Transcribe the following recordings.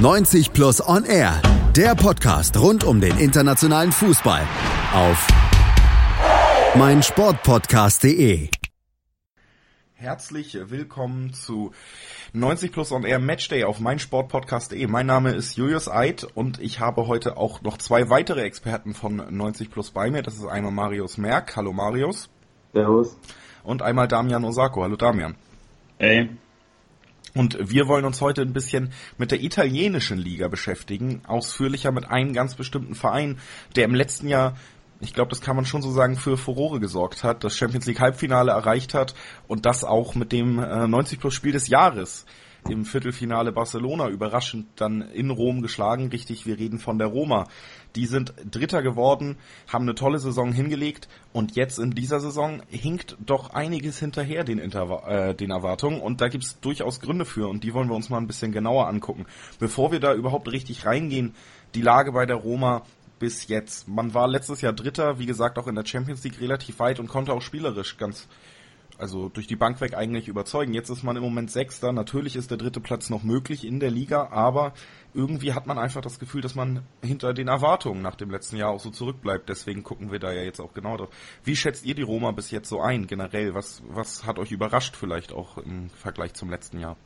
90 Plus On Air, der Podcast rund um den internationalen Fußball auf meinsportpodcast.de. Herzlich willkommen zu 90 Plus On Air Matchday auf meinsportpodcast.de. Mein Name ist Julius Eid und ich habe heute auch noch zwei weitere Experten von 90 Plus bei mir. Das ist einmal Marius Merck. Hallo Marius. Servus. Und einmal Damian Osako. Hallo Damian. Hey. Und wir wollen uns heute ein bisschen mit der italienischen Liga beschäftigen, ausführlicher mit einem ganz bestimmten Verein, der im letzten Jahr, ich glaube, das kann man schon so sagen, für Furore gesorgt hat, das Champions League Halbfinale erreicht hat und das auch mit dem äh, 90 plus Spiel des Jahres im Viertelfinale Barcelona überraschend dann in Rom geschlagen. Richtig, wir reden von der Roma. Die sind Dritter geworden, haben eine tolle Saison hingelegt und jetzt in dieser Saison hinkt doch einiges hinterher den, Interva äh, den Erwartungen und da gibt's durchaus Gründe für und die wollen wir uns mal ein bisschen genauer angucken. Bevor wir da überhaupt richtig reingehen, die Lage bei der Roma bis jetzt. Man war letztes Jahr Dritter, wie gesagt auch in der Champions League relativ weit und konnte auch spielerisch ganz also durch die Bank weg eigentlich überzeugen. Jetzt ist man im Moment Sechster. Natürlich ist der dritte Platz noch möglich in der Liga, aber irgendwie hat man einfach das Gefühl, dass man hinter den Erwartungen nach dem letzten Jahr auch so zurückbleibt. Deswegen gucken wir da ja jetzt auch genau drauf. Wie schätzt ihr die Roma bis jetzt so ein, generell? Was, was hat euch überrascht vielleicht auch im Vergleich zum letzten Jahr?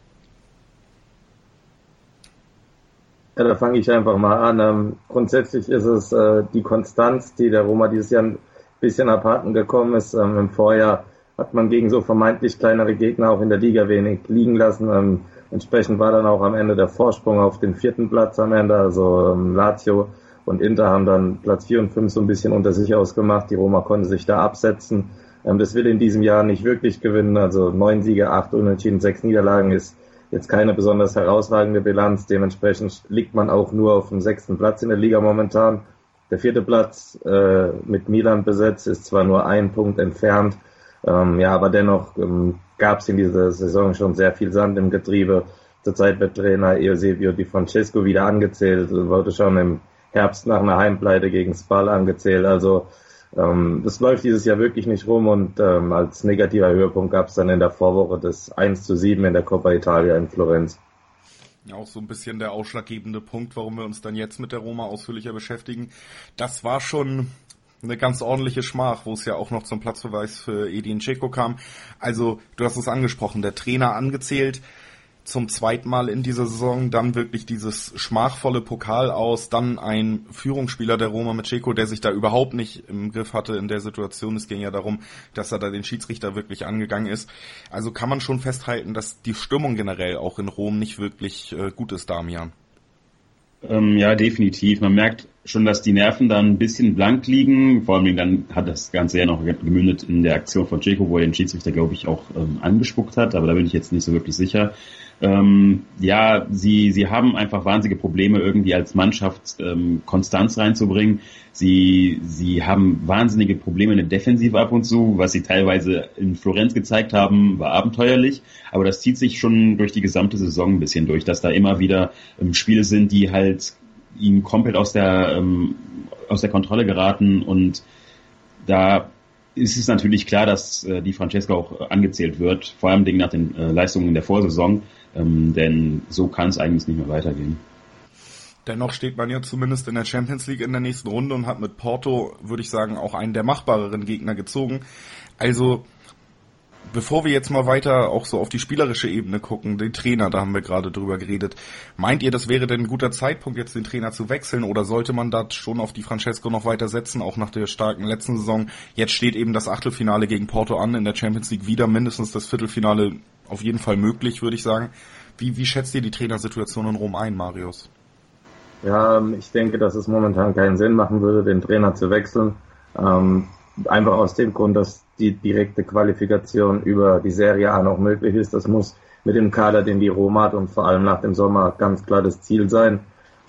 Ja, da fange ich einfach mal an. Ähm, grundsätzlich ist es äh, die Konstanz, die der Roma dieses Jahr ein bisschen abhanden gekommen ist. Ähm, Im Vorjahr hat man gegen so vermeintlich kleinere Gegner auch in der Liga wenig liegen lassen. Ähm, entsprechend war dann auch am Ende der Vorsprung auf den vierten Platz am Ende. Also ähm, Lazio und Inter haben dann Platz vier und fünf so ein bisschen unter sich ausgemacht. Die Roma konnte sich da absetzen. Ähm, das will in diesem Jahr nicht wirklich gewinnen. Also neun Siege, acht Unentschieden, sechs Niederlagen ist jetzt keine besonders herausragende Bilanz. Dementsprechend liegt man auch nur auf dem sechsten Platz in der Liga momentan. Der vierte Platz äh, mit Milan besetzt ist zwar nur ein Punkt entfernt, ähm, ja, aber dennoch ähm, gab es in dieser Saison schon sehr viel Sand im Getriebe. Zurzeit wird Trainer Eusebio Di Francesco wieder angezählt, wurde schon im Herbst nach einer Heimpleite gegen Spal angezählt. Also ähm, das läuft dieses Jahr wirklich nicht rum und ähm, als negativer Höhepunkt gab es dann in der Vorwoche das 1 zu 7 in der Coppa Italia in Florenz. Ja, auch so ein bisschen der ausschlaggebende Punkt, warum wir uns dann jetzt mit der Roma ausführlicher beschäftigen. Das war schon eine ganz ordentliche Schmach, wo es ja auch noch zum Platzverweis für Edin Dzeko kam. Also, du hast es angesprochen, der Trainer angezählt zum zweiten Mal in dieser Saison, dann wirklich dieses schmachvolle Pokal aus, dann ein Führungsspieler der Roma mit Dzeko, der sich da überhaupt nicht im Griff hatte in der Situation. Es ging ja darum, dass er da den Schiedsrichter wirklich angegangen ist. Also kann man schon festhalten, dass die Stimmung generell auch in Rom nicht wirklich äh, gut ist, Damian. Ähm, ja, definitiv. Man merkt schon, dass die Nerven dann ein bisschen blank liegen. Vor allem dann hat das Ganze ja noch gemündet in der Aktion von Jaco, wo er den Schiedsrichter, glaube ich, auch ähm, angespuckt hat. Aber da bin ich jetzt nicht so wirklich sicher. Ähm, ja, sie, sie haben einfach wahnsinnige Probleme, irgendwie als Mannschaft ähm, Konstanz reinzubringen. Sie, sie haben wahnsinnige Probleme in der Defensive ab und zu. Was sie teilweise in Florenz gezeigt haben, war abenteuerlich. Aber das zieht sich schon durch die gesamte Saison ein bisschen durch, dass da immer wieder ähm, Spiele sind, die halt ihm komplett aus der, ähm, aus der Kontrolle geraten und da ist es natürlich klar, dass äh, die Francesca auch angezählt wird, vor allem nach den äh, Leistungen der Vorsaison, ähm, denn so kann es eigentlich nicht mehr weitergehen. Dennoch steht man ja zumindest in der Champions League in der nächsten Runde und hat mit Porto, würde ich sagen, auch einen der machbareren Gegner gezogen. Also bevor wir jetzt mal weiter auch so auf die spielerische Ebene gucken, den Trainer, da haben wir gerade drüber geredet. Meint ihr, das wäre denn ein guter Zeitpunkt, jetzt den Trainer zu wechseln oder sollte man da schon auf die Francesco noch weiter setzen, auch nach der starken letzten Saison? Jetzt steht eben das Achtelfinale gegen Porto an, in der Champions League wieder mindestens das Viertelfinale auf jeden Fall möglich, würde ich sagen. Wie, wie schätzt ihr die Trainersituation in Rom ein, Marius? Ja, ähm, ich denke, dass es momentan keinen Sinn machen würde, den Trainer zu wechseln. Ähm, einfach aus dem Grund, dass die direkte Qualifikation über die Serie A noch möglich ist. Das muss mit dem Kader, den die Roma hat und vor allem nach dem Sommer ganz klar das Ziel sein.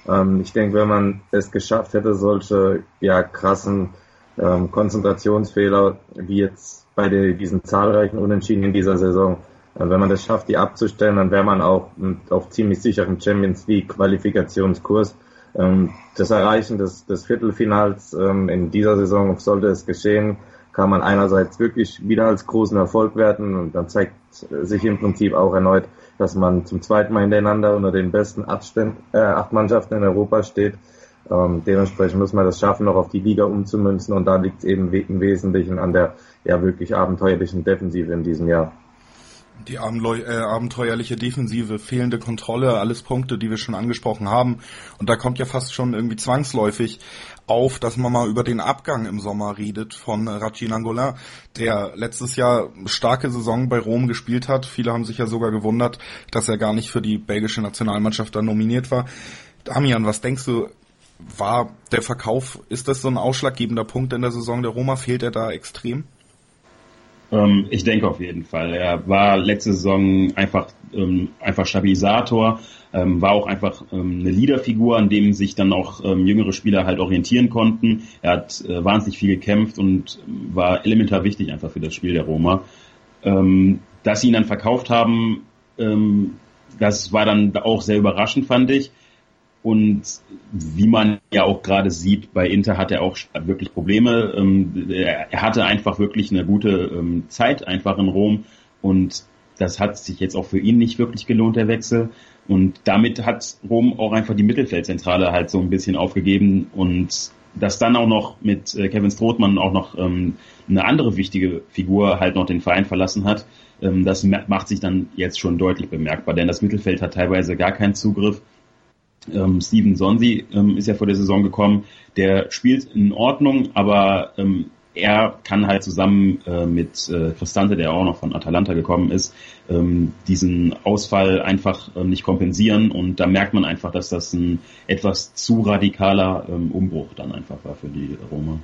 Ähm, ich denke, wenn man es geschafft hätte, solche ja krassen ähm, Konzentrationsfehler wie jetzt bei den, diesen zahlreichen Unentschieden in dieser Saison, äh, wenn man das schafft, die abzustellen, dann wäre man auch auf ziemlich sicheren Champions League Qualifikationskurs. Ähm, das Erreichen des, des Viertelfinals ähm, in dieser Saison sollte es geschehen kann man einerseits wirklich wieder als großen Erfolg werten und dann zeigt sich im Prinzip auch erneut, dass man zum zweiten Mal hintereinander unter den besten Abständen, äh, acht Mannschaften in Europa steht. Ähm, dementsprechend muss man das schaffen, noch auf die Liga umzumünzen und da liegt es eben im Wesentlichen an der ja wirklich abenteuerlichen Defensive in diesem Jahr. Die äh, abenteuerliche Defensive, fehlende Kontrolle, alles Punkte, die wir schon angesprochen haben. Und da kommt ja fast schon irgendwie zwangsläufig auf, dass man mal über den Abgang im Sommer redet von Raci Nangola, der letztes Jahr starke Saison bei Rom gespielt hat. Viele haben sich ja sogar gewundert, dass er gar nicht für die belgische Nationalmannschaft dann nominiert war. Damian, was denkst du, war der Verkauf, ist das so ein ausschlaggebender Punkt in der Saison der Roma? Fehlt er da extrem? Ähm, ich denke auf jeden Fall. Er war letzte Saison einfach, ähm, einfach Stabilisator, ähm, war auch einfach ähm, eine Leaderfigur, an dem sich dann auch ähm, jüngere Spieler halt orientieren konnten. Er hat äh, wahnsinnig viel gekämpft und war elementar wichtig einfach für das Spiel der Roma. Ähm, dass sie ihn dann verkauft haben, das war dann auch sehr überraschend, fand ich. Und wie man ja auch gerade sieht, bei Inter hat er auch wirklich Probleme. Ähm, er hatte einfach wirklich eine gute ähm, Zeit einfach in Rom und das hat sich jetzt auch für ihn nicht wirklich gelohnt, der Wechsel. Und damit hat Rom auch einfach die Mittelfeldzentrale halt so ein bisschen aufgegeben und dass dann auch noch mit äh, Kevin Strothmann auch noch ähm, eine andere wichtige Figur halt noch den Verein verlassen hat, das macht sich dann jetzt schon deutlich bemerkbar, denn das Mittelfeld hat teilweise gar keinen Zugriff ähm, Steven Sonsi ähm, ist ja vor der Saison gekommen. Der spielt in Ordnung, aber ähm, er kann halt zusammen äh, mit äh, Cristante, der auch noch von Atalanta gekommen ist, ähm, diesen Ausfall einfach ähm, nicht kompensieren und da merkt man einfach, dass das ein etwas zu radikaler ähm, Umbruch dann einfach war für die Roma.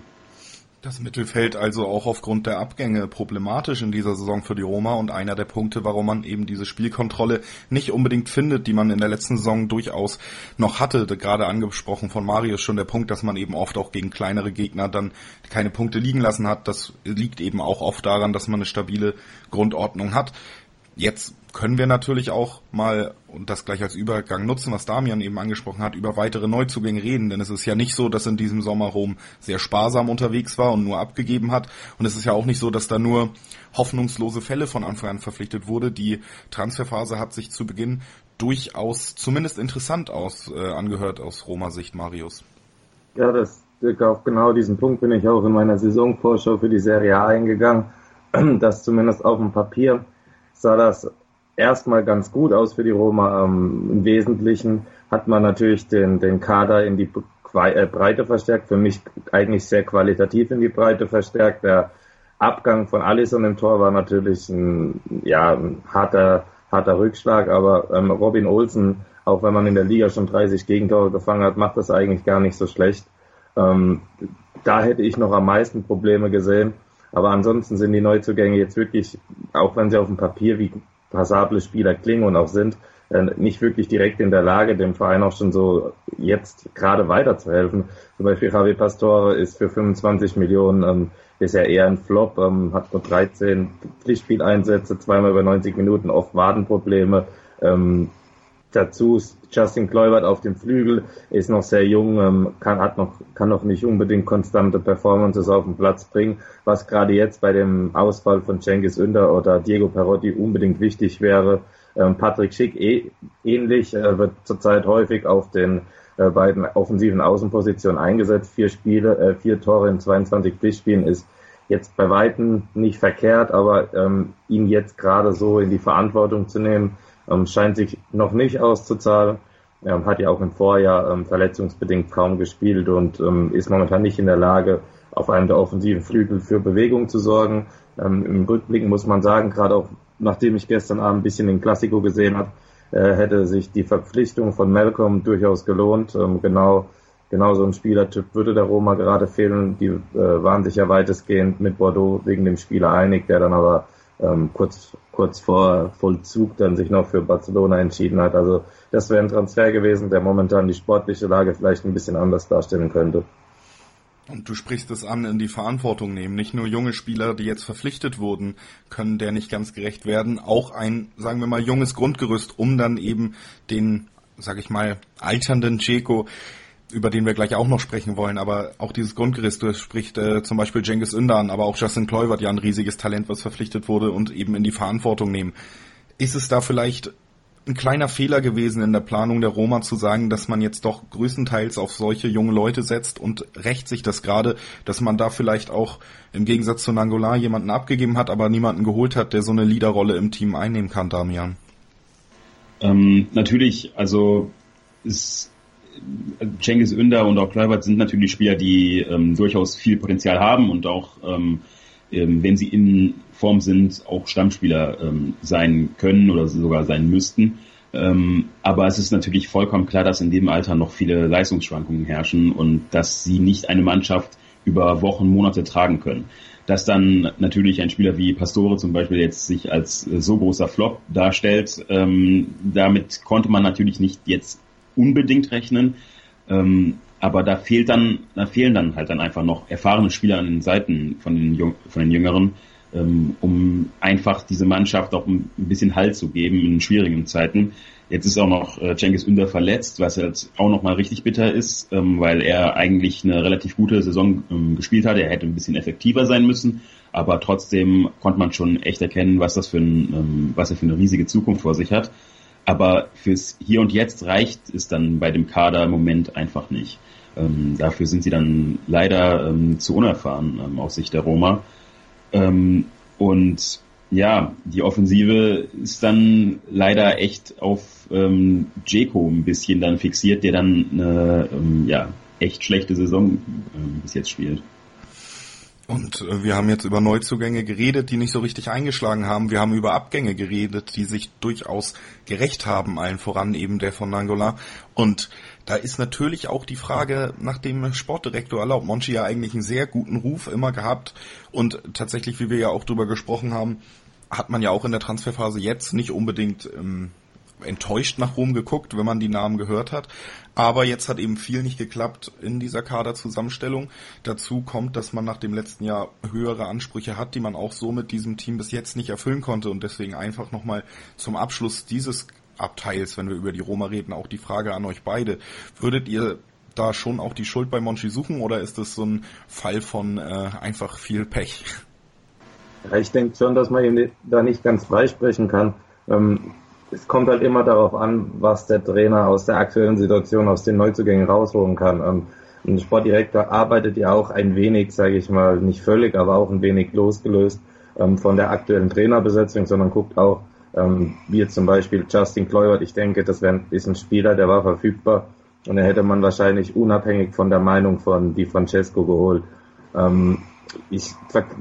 Das Mittelfeld also auch aufgrund der Abgänge problematisch in dieser Saison für die Roma und einer der Punkte, warum man eben diese Spielkontrolle nicht unbedingt findet, die man in der letzten Saison durchaus noch hatte. Gerade angesprochen von Marius schon der Punkt, dass man eben oft auch gegen kleinere Gegner dann keine Punkte liegen lassen hat. Das liegt eben auch oft daran, dass man eine stabile Grundordnung hat. Jetzt können wir natürlich auch mal, und das gleich als Übergang nutzen, was Damian eben angesprochen hat, über weitere Neuzugänge reden. Denn es ist ja nicht so, dass in diesem Sommer Rom sehr sparsam unterwegs war und nur abgegeben hat. Und es ist ja auch nicht so, dass da nur hoffnungslose Fälle von Anfang an verpflichtet wurde. Die Transferphase hat sich zu Beginn durchaus zumindest interessant aus, äh, angehört aus Roma-Sicht, Marius. Ja, das, auf genau diesen Punkt bin ich auch in meiner Saisonvorschau für die Serie A eingegangen, dass zumindest auf dem Papier sah das erstmal ganz gut aus für die Roma. Ähm, Im Wesentlichen hat man natürlich den, den Kader in die äh, Breite verstärkt, für mich eigentlich sehr qualitativ in die Breite verstärkt. Der Abgang von Alisson im Tor war natürlich ein, ja, ein harter, harter Rückschlag, aber ähm, Robin Olsen, auch wenn man in der Liga schon 30 Gegentore gefangen hat, macht das eigentlich gar nicht so schlecht. Ähm, da hätte ich noch am meisten Probleme gesehen. Aber ansonsten sind die Neuzugänge jetzt wirklich, auch wenn sie auf dem Papier wie passable Spieler klingen und auch sind, äh, nicht wirklich direkt in der Lage, dem Verein auch schon so jetzt gerade weiterzuhelfen. Zum Beispiel Javi Pastore ist für 25 Millionen ähm, ja eher ein Flop, ähm, hat nur 13 Pflichtspieleinsätze, zweimal über 90 Minuten, oft Wadenprobleme. Ähm, dazu Justin Kluivert auf dem Flügel, ist noch sehr jung, ähm, kann, hat noch, kann noch nicht unbedingt konstante Performances auf den Platz bringen, was gerade jetzt bei dem Ausfall von Cengiz Ünder oder Diego Perotti unbedingt wichtig wäre. Ähm, Patrick Schick eh, ähnlich, äh, wird zurzeit häufig auf den äh, beiden offensiven Außenpositionen eingesetzt. Vier Spiele, äh, vier Tore in 22 Pflichtspielen ist jetzt bei Weitem nicht verkehrt, aber ähm, ihn jetzt gerade so in die Verantwortung zu nehmen, ähm, scheint sich noch nicht auszuzahlen. Ähm, hat ja auch im Vorjahr ähm, verletzungsbedingt kaum gespielt und ähm, ist momentan nicht in der Lage, auf einem der offensiven Flügel für Bewegung zu sorgen. Ähm, Im Rückblick muss man sagen, gerade auch nachdem ich gestern Abend ein bisschen den Klassiko gesehen habe, äh, hätte sich die Verpflichtung von Malcolm durchaus gelohnt. Ähm, genau, genau so ein Spielertyp würde der Roma gerade fehlen. Die äh, waren sich ja weitestgehend mit Bordeaux wegen dem Spieler einig, der dann aber ähm, kurz, kurz vor Vollzug dann sich noch für Barcelona entschieden hat. Also das wäre ein Transfer gewesen, der momentan die sportliche Lage vielleicht ein bisschen anders darstellen könnte. Und du sprichst es an, in die Verantwortung nehmen. Nicht nur junge Spieler, die jetzt verpflichtet wurden, können der nicht ganz gerecht werden. Auch ein, sagen wir mal, junges Grundgerüst, um dann eben den, sag ich mal, alternden Ceco über den wir gleich auch noch sprechen wollen, aber auch dieses Grundgerüst, du sprichst äh, zum Beispiel Cengiz Ündan, aber auch Justin Kluivert, ja ein riesiges Talent, was verpflichtet wurde und eben in die Verantwortung nehmen. Ist es da vielleicht ein kleiner Fehler gewesen in der Planung der Roma zu sagen, dass man jetzt doch größtenteils auf solche junge Leute setzt und rächt sich das gerade, dass man da vielleicht auch im Gegensatz zu Nangola jemanden abgegeben hat, aber niemanden geholt hat, der so eine Leaderrolle im Team einnehmen kann, Damian? Ähm, natürlich, also ist Cengiz Ünder und auch Kluivert sind natürlich Spieler, die ähm, durchaus viel Potenzial haben und auch, ähm, ähm, wenn sie in Form sind, auch Stammspieler ähm, sein können oder sogar sein müssten. Ähm, aber es ist natürlich vollkommen klar, dass in dem Alter noch viele Leistungsschwankungen herrschen und dass sie nicht eine Mannschaft über Wochen, Monate tragen können. Dass dann natürlich ein Spieler wie Pastore zum Beispiel jetzt sich als so großer Flop darstellt, ähm, damit konnte man natürlich nicht jetzt unbedingt rechnen. Ähm, aber da fehlt dann, da fehlen dann halt dann einfach noch erfahrene Spieler an den Seiten von den, Jung, von den Jüngeren, ähm, um einfach diese Mannschaft auch ein bisschen Halt zu geben in schwierigen Zeiten. Jetzt ist auch noch äh, Cengiz Ünder verletzt, was jetzt auch noch mal richtig bitter ist, ähm, weil er eigentlich eine relativ gute Saison ähm, gespielt hat. Er hätte ein bisschen effektiver sein müssen, aber trotzdem konnte man schon echt erkennen, was das für ein, ähm, was er für eine riesige Zukunft vor sich hat. Aber fürs Hier und Jetzt reicht es dann bei dem Kader im Moment einfach nicht. Ähm, dafür sind sie dann leider ähm, zu unerfahren ähm, aus Sicht der Roma. Ähm, und ja, die Offensive ist dann leider echt auf ähm, Jeko ein bisschen dann fixiert, der dann eine ähm, ja, echt schlechte Saison ähm, bis jetzt spielt. Und äh, wir haben jetzt über Neuzugänge geredet, die nicht so richtig eingeschlagen haben. Wir haben über Abgänge geredet, die sich durchaus gerecht haben, allen voran eben der von Nangola. Und da ist natürlich auch die Frage nach dem Sportdirektor erlaubt. Monchi ja eigentlich einen sehr guten Ruf immer gehabt und tatsächlich, wie wir ja auch drüber gesprochen haben, hat man ja auch in der Transferphase jetzt nicht unbedingt ähm, enttäuscht nach Rom geguckt, wenn man die Namen gehört hat. Aber jetzt hat eben viel nicht geklappt in dieser Kaderzusammenstellung. Dazu kommt, dass man nach dem letzten Jahr höhere Ansprüche hat, die man auch so mit diesem Team bis jetzt nicht erfüllen konnte. Und deswegen einfach nochmal zum Abschluss dieses Abteils, wenn wir über die Roma reden, auch die Frage an euch beide. Würdet ihr da schon auch die Schuld bei Monchi suchen oder ist es so ein Fall von äh, einfach viel Pech? Ja, ich denke schon, dass man ihn da nicht ganz freisprechen kann. Ähm, es kommt halt immer darauf an, was der Trainer aus der aktuellen Situation, aus den Neuzugängen rausholen kann. Ähm, ein Sportdirektor arbeitet ja auch ein wenig, sage ich mal, nicht völlig, aber auch ein wenig losgelöst ähm, von der aktuellen Trainerbesetzung, sondern guckt auch, ähm, wie jetzt zum Beispiel Justin Kluivert, ich denke, das wäre ist ein Spieler, der war verfügbar und den hätte man wahrscheinlich unabhängig von der Meinung von Di Francesco geholt. Ich,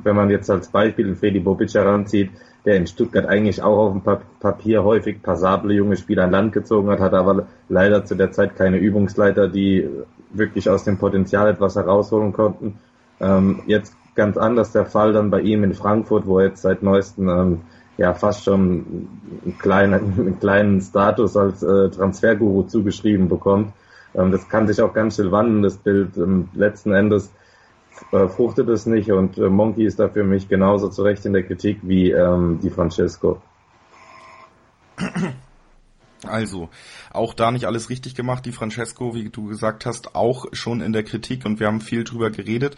wenn man jetzt als Beispiel Freddy Bobic heranzieht, der in Stuttgart eigentlich auch auf dem Papier häufig passable junge Spieler an Land gezogen hat, hat aber leider zu der Zeit keine Übungsleiter, die wirklich aus dem Potenzial etwas herausholen konnten. Ähm, jetzt ganz anders der Fall dann bei ihm in Frankfurt, wo er jetzt seit neuestem ähm, ja fast schon einen kleinen, einen kleinen Status als äh, Transferguru zugeschrieben bekommt. Ähm, das kann sich auch ganz schnell wandeln, das Bild. Ähm, letzten Endes äh, fruchtet es nicht und äh, Monkey ist da für mich genauso zurecht in der Kritik wie ähm, die Francesco. Also, auch da nicht alles richtig gemacht. Die Francesco, wie du gesagt hast, auch schon in der Kritik und wir haben viel drüber geredet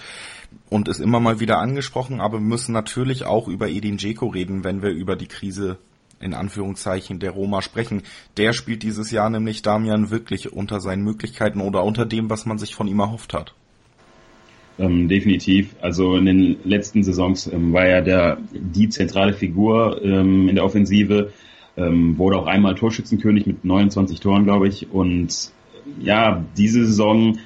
und es immer mal wieder angesprochen, aber wir müssen natürlich auch über Edin Dzeko reden, wenn wir über die Krise in Anführungszeichen der Roma sprechen. Der spielt dieses Jahr nämlich Damian wirklich unter seinen Möglichkeiten oder unter dem, was man sich von ihm erhofft hat. Ähm, definitiv. Also in den letzten Saisons ähm, war er der, die zentrale Figur ähm, in der Offensive ähm, wurde auch einmal Torschützenkönig mit 29 Toren, glaube ich. Und ja, diese Saison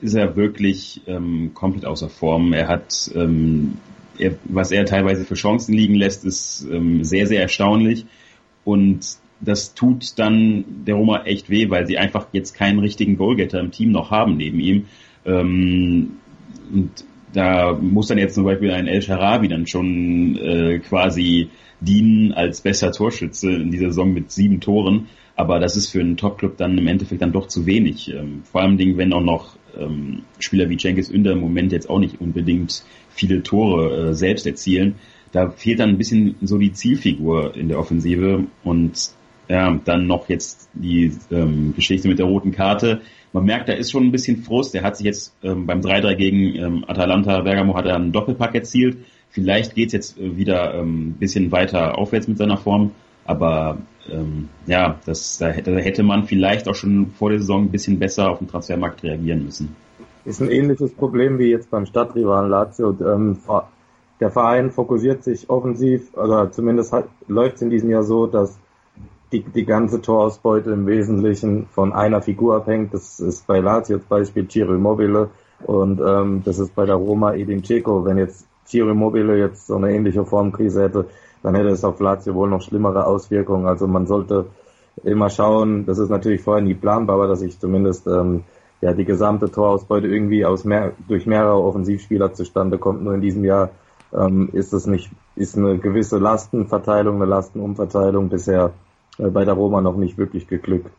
ist er wirklich ähm, komplett außer Form. Er hat, ähm, er, was er teilweise für Chancen liegen lässt, ist sehr, sehr erstaunlich. Und das tut dann der Roma echt weh, weil sie einfach jetzt keinen richtigen Goalgetter im Team noch haben neben ihm. Ähm, und da muss dann jetzt zum Beispiel ein El Sharabi dann schon äh, quasi dienen als bester Torschütze in dieser Saison mit sieben Toren. Aber das ist für einen Top-Club dann im Endeffekt dann doch zu wenig. Ähm, vor allem, wenn auch noch ähm, Spieler wie Cengiz Ünder im Moment jetzt auch nicht unbedingt viele Tore äh, selbst erzielen. Da fehlt dann ein bisschen so die Zielfigur in der Offensive und ja, dann noch jetzt die ähm, Geschichte mit der roten Karte. Man merkt, da ist schon ein bisschen Frust. Er hat sich jetzt ähm, beim 3-3 gegen ähm, Atalanta Bergamo hat er einen Doppelpack erzielt. Vielleicht geht's jetzt äh, wieder ein ähm, bisschen weiter aufwärts mit seiner Form, aber ähm, ja, das, da, da hätte man vielleicht auch schon vor der Saison ein bisschen besser auf den Transfermarkt reagieren müssen. Ist ein ähnliches Problem wie jetzt beim Stadtrivalen Lazio. Ähm, der Verein fokussiert sich offensiv, oder zumindest läuft es in diesem Jahr so, dass die, die ganze Torausbeute im Wesentlichen von einer Figur abhängt. Das ist bei Lazio zum Beispiel Ciro Immobile und ähm, das ist bei der Roma Edin Dzeko. Wenn jetzt Ciro Immobile jetzt so eine ähnliche Formkrise hätte, dann hätte es auf Lazio wohl noch schlimmere Auswirkungen. Also man sollte immer schauen, das ist natürlich vorher nie planbar, aber dass ich zumindest ähm, ja die gesamte Torausbeute irgendwie aus mehr, durch mehrere Offensivspieler zustande kommt. Nur in diesem Jahr ähm, ist es nicht, ist eine gewisse Lastenverteilung, eine Lastenumverteilung bisher bei der Roma noch nicht wirklich geglückt.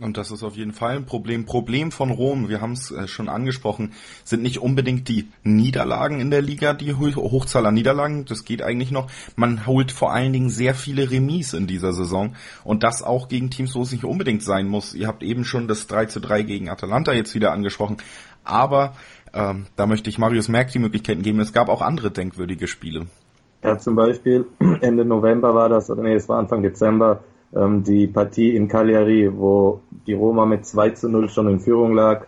Und das ist auf jeden Fall ein Problem. Problem von Rom, wir haben es äh, schon angesprochen, sind nicht unbedingt die Niederlagen in der Liga, die Hochzahl an Niederlagen, das geht eigentlich noch. Man holt vor allen Dingen sehr viele Remis in dieser Saison und das auch gegen Teams, wo es nicht unbedingt sein muss. Ihr habt eben schon das 3 zu 3 gegen Atalanta jetzt wieder angesprochen, aber ähm, da möchte ich Marius Merck die Möglichkeiten geben. Es gab auch andere denkwürdige Spiele. Ja, zum Beispiel Ende November war das, oder nee, es war Anfang Dezember, ähm, die Partie in Cagliari, wo die Roma mit 2 zu 0 schon in Führung lag.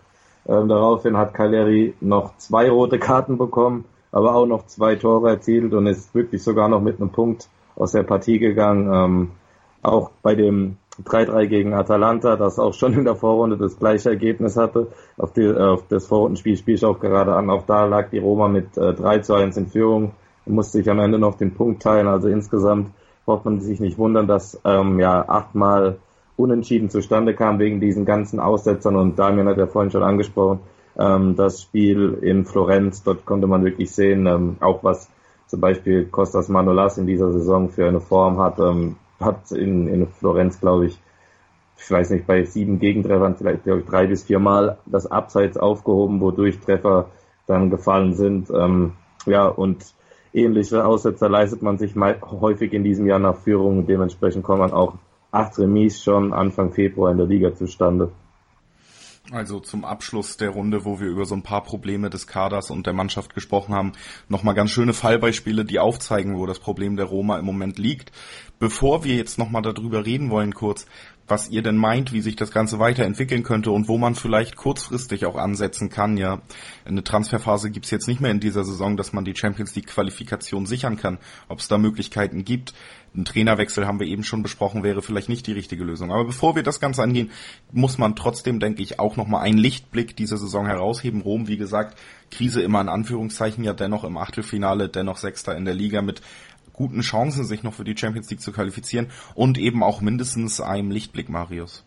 Ähm, daraufhin hat Cagliari noch zwei rote Karten bekommen, aber auch noch zwei Tore erzielt und ist wirklich sogar noch mit einem Punkt aus der Partie gegangen. Ähm, auch bei dem 3-3 gegen Atalanta, das auch schon in der Vorrunde das gleiche Ergebnis hatte. Auf, die, auf das Vorrundenspiel spiele ich auch gerade an. Auch da lag die Roma mit äh, 3 zu 1 in Führung musste sich am Ende noch den Punkt teilen. Also insgesamt braucht man sich nicht wundern, dass ähm, ja achtmal unentschieden zustande kam wegen diesen ganzen Aussetzern und Damian hat ja vorhin schon angesprochen, ähm, das Spiel in Florenz, dort konnte man wirklich sehen, ähm, auch was zum Beispiel Costas Manolas in dieser Saison für eine Form hat, ähm, hat in, in Florenz, glaube ich, ich weiß nicht, bei sieben Gegentreffern vielleicht glaube ich, drei bis vier Mal das Abseits aufgehoben, wodurch Treffer dann gefallen sind. Ähm, ja, und ähnliche Aussetzer leistet man sich häufig in diesem Jahr nach Führung. Dementsprechend kommt man auch acht Remis schon Anfang Februar in der Liga zustande. Also zum Abschluss der Runde, wo wir über so ein paar Probleme des Kaders und der Mannschaft gesprochen haben, nochmal ganz schöne Fallbeispiele, die aufzeigen, wo das Problem der Roma im Moment liegt. Bevor wir jetzt nochmal darüber reden wollen, kurz, was ihr denn meint, wie sich das Ganze weiterentwickeln könnte und wo man vielleicht kurzfristig auch ansetzen kann. Ja, eine Transferphase gibt's jetzt nicht mehr in dieser Saison, dass man die Champions League Qualifikation sichern kann. Ob es da Möglichkeiten gibt, ein Trainerwechsel haben wir eben schon besprochen, wäre vielleicht nicht die richtige Lösung. Aber bevor wir das Ganze angehen, muss man trotzdem, denke ich, auch nochmal einen Lichtblick dieser Saison herausheben. Rom, wie gesagt, Krise immer in Anführungszeichen, ja dennoch im Achtelfinale, dennoch Sechster in der Liga mit guten Chancen, sich noch für die Champions League zu qualifizieren und eben auch mindestens einem Lichtblick, Marius.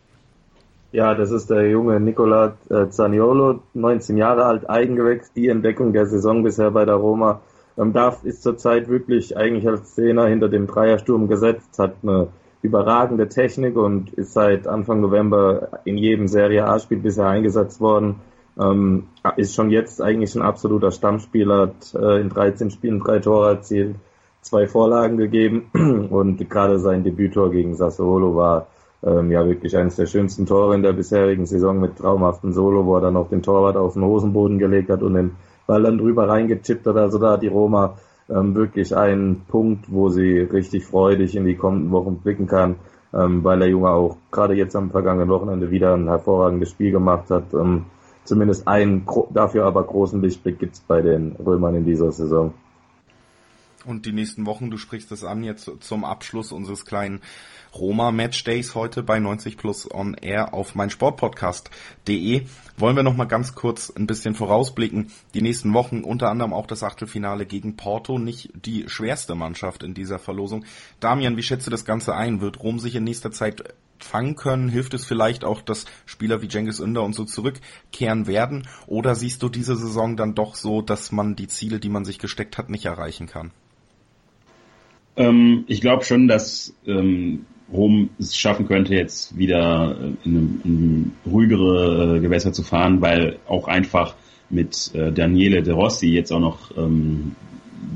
Ja, das ist der junge Nicola äh, Zaniolo, 19 Jahre alt, Eigengewächs, die Entdeckung der Saison bisher bei der Roma. Darf ist zurzeit wirklich eigentlich als Zehner hinter dem Dreiersturm gesetzt, hat eine überragende Technik und ist seit Anfang November in jedem Serie A-Spiel bisher eingesetzt worden. Ähm, ist schon jetzt eigentlich ein absoluter Stammspieler, hat äh, in 13 Spielen drei Tore erzielt, zwei Vorlagen gegeben und gerade sein Debüttor gegen Sassuolo war ähm, ja wirklich eines der schönsten Tore in der bisherigen Saison mit traumhaften Solo, wo er dann auch den Torwart auf den Hosenboden gelegt hat und den Ball dann drüber reingechippt hat. Also da hat die Roma ähm, wirklich einen Punkt, wo sie richtig freudig in die kommenden Wochen blicken kann, ähm, weil der Junge auch gerade jetzt am vergangenen Wochenende wieder ein hervorragendes Spiel gemacht hat. Ähm, zumindest einen dafür aber großen Lichtblick gibt's bei den Römern in dieser Saison und die nächsten Wochen, du sprichst es an, jetzt zum Abschluss unseres kleinen Roma Match Days heute bei 90 Plus on Air auf meinsportpodcast.de wollen wir noch mal ganz kurz ein bisschen vorausblicken. Die nächsten Wochen, unter anderem auch das Achtelfinale gegen Porto, nicht die schwerste Mannschaft in dieser Verlosung. Damian, wie schätzt du das Ganze ein? Wird Rom sich in nächster Zeit fangen können? Hilft es vielleicht auch, dass Spieler wie Cengiz Ünder und so zurückkehren werden? Oder siehst du diese Saison dann doch so, dass man die Ziele, die man sich gesteckt hat, nicht erreichen kann? Ähm, ich glaube schon, dass ähm, Rom es schaffen könnte, jetzt wieder äh, in, in ruhigere äh, Gewässer zu fahren, weil auch einfach mit äh, Daniele De Rossi jetzt auch noch ähm,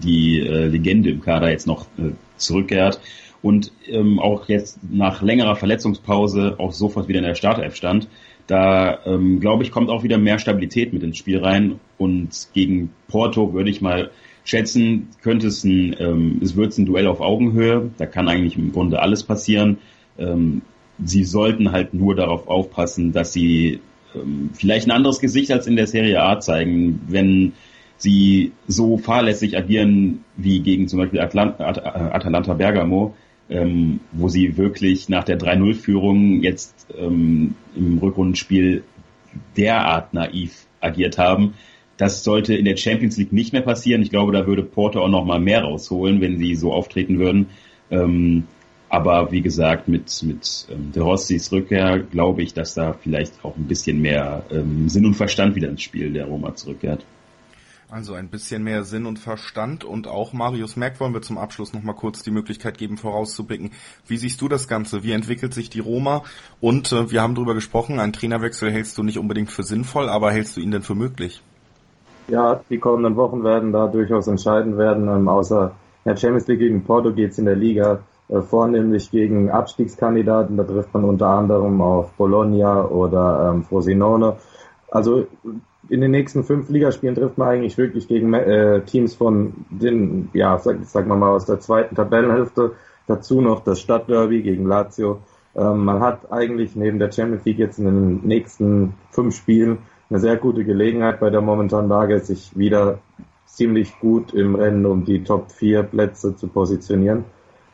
die äh, Legende im Kader jetzt noch äh, zurückkehrt und ähm, auch jetzt nach längerer Verletzungspause auch sofort wieder in der Startelf stand. Da ähm, glaube ich kommt auch wieder mehr Stabilität mit ins Spiel rein und gegen Porto würde ich mal schätzen, könnte es ein, ähm, es wird ein Duell auf Augenhöhe. Da kann eigentlich im Grunde alles passieren. Ähm, sie sollten halt nur darauf aufpassen, dass sie ähm, vielleicht ein anderes Gesicht als in der Serie A zeigen. Wenn sie so fahrlässig agieren wie gegen zum Beispiel Atlant At Atalanta Bergamo, ähm, wo sie wirklich nach der 3-0-Führung jetzt ähm, im Rückrundenspiel derart naiv agiert haben. Das sollte in der Champions League nicht mehr passieren. Ich glaube, da würde Porto auch noch mal mehr rausholen, wenn sie so auftreten würden. Ähm, aber wie gesagt, mit, mit ähm, De Rossis Rückkehr glaube ich, dass da vielleicht auch ein bisschen mehr ähm, Sinn und Verstand wieder ins Spiel der Roma zurückkehrt. Also ein bisschen mehr Sinn und Verstand und auch Marius Merck wollen wir zum Abschluss nochmal kurz die Möglichkeit geben, vorauszublicken. Wie siehst du das Ganze? Wie entwickelt sich die Roma? Und äh, wir haben darüber gesprochen, einen Trainerwechsel hältst du nicht unbedingt für sinnvoll, aber hältst du ihn denn für möglich? Ja, die kommenden Wochen werden da durchaus entscheidend werden. Ähm, außer der Champions League gegen Porto geht's in der Liga äh, vornehmlich gegen Abstiegskandidaten. Da trifft man unter anderem auf Bologna oder ähm, Frosinone. Also in den nächsten fünf Ligaspielen trifft man eigentlich wirklich gegen äh, Teams von den, ja, sag, sag mal mal aus der zweiten Tabellenhälfte. Dazu noch das Stadtderby gegen Lazio. Ähm, man hat eigentlich neben der Champions League jetzt in den nächsten fünf Spielen eine sehr gute Gelegenheit bei der momentanen Lage, sich wieder ziemlich gut im Rennen um die Top 4 Plätze zu positionieren.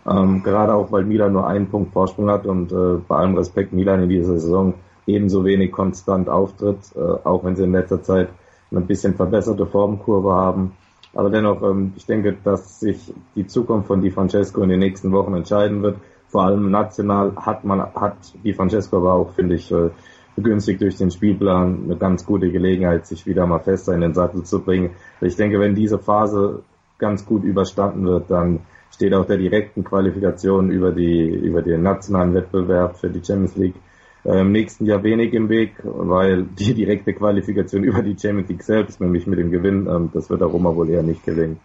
Ähm, gerade auch, weil Milan nur einen Punkt Vorsprung hat und äh, bei allem Respekt Milan in dieser Saison ebenso wenig konstant auftritt, äh, auch wenn sie in letzter Zeit ein bisschen verbesserte Formkurve haben. Aber dennoch, ähm, ich denke, dass sich die Zukunft von Di Francesco in den nächsten Wochen entscheiden wird. Vor allem national hat man, hat Di Francesco aber auch, finde ich, äh, begünstigt durch den Spielplan eine ganz gute Gelegenheit, sich wieder mal fester in den Sattel zu bringen. Ich denke, wenn diese Phase ganz gut überstanden wird, dann steht auch der direkten Qualifikation über die, über den nationalen Wettbewerb für die Champions League äh, im nächsten Jahr wenig im Weg, weil die direkte Qualifikation über die Champions League selbst, nämlich mit dem Gewinn, ähm, das wird der Roma wohl eher nicht gelingen.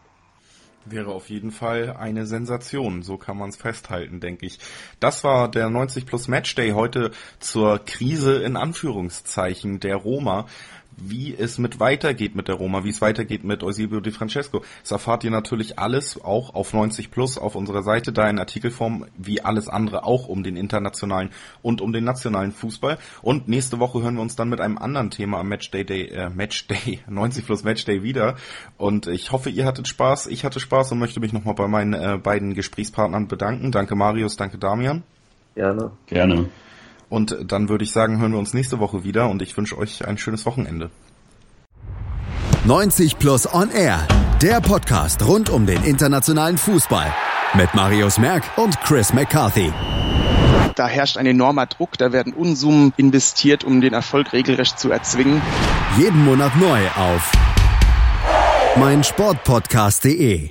Wäre auf jeden Fall eine Sensation, so kann man es festhalten, denke ich. Das war der 90 Plus Matchday heute zur Krise in Anführungszeichen der Roma wie es mit weitergeht mit der Roma, wie es weitergeht mit Eusebio Di Francesco. Das erfahrt ihr natürlich alles auch auf 90 Plus auf unserer Seite, da in Artikelform, wie alles andere auch um den internationalen und um den nationalen Fußball. Und nächste Woche hören wir uns dann mit einem anderen Thema am Matchday Day, äh, Matchday, 90 Plus Matchday wieder. Und ich hoffe, ihr hattet Spaß. Ich hatte Spaß und möchte mich nochmal bei meinen äh, beiden Gesprächspartnern bedanken. Danke Marius, danke Damian. Gerne. Gerne. Und dann würde ich sagen, hören wir uns nächste Woche wieder und ich wünsche euch ein schönes Wochenende. 90 Plus On Air, der Podcast rund um den internationalen Fußball mit Marius Merck und Chris McCarthy. Da herrscht ein enormer Druck, da werden Unsummen investiert, um den Erfolg regelrecht zu erzwingen. Jeden Monat neu auf meinsportpodcast.de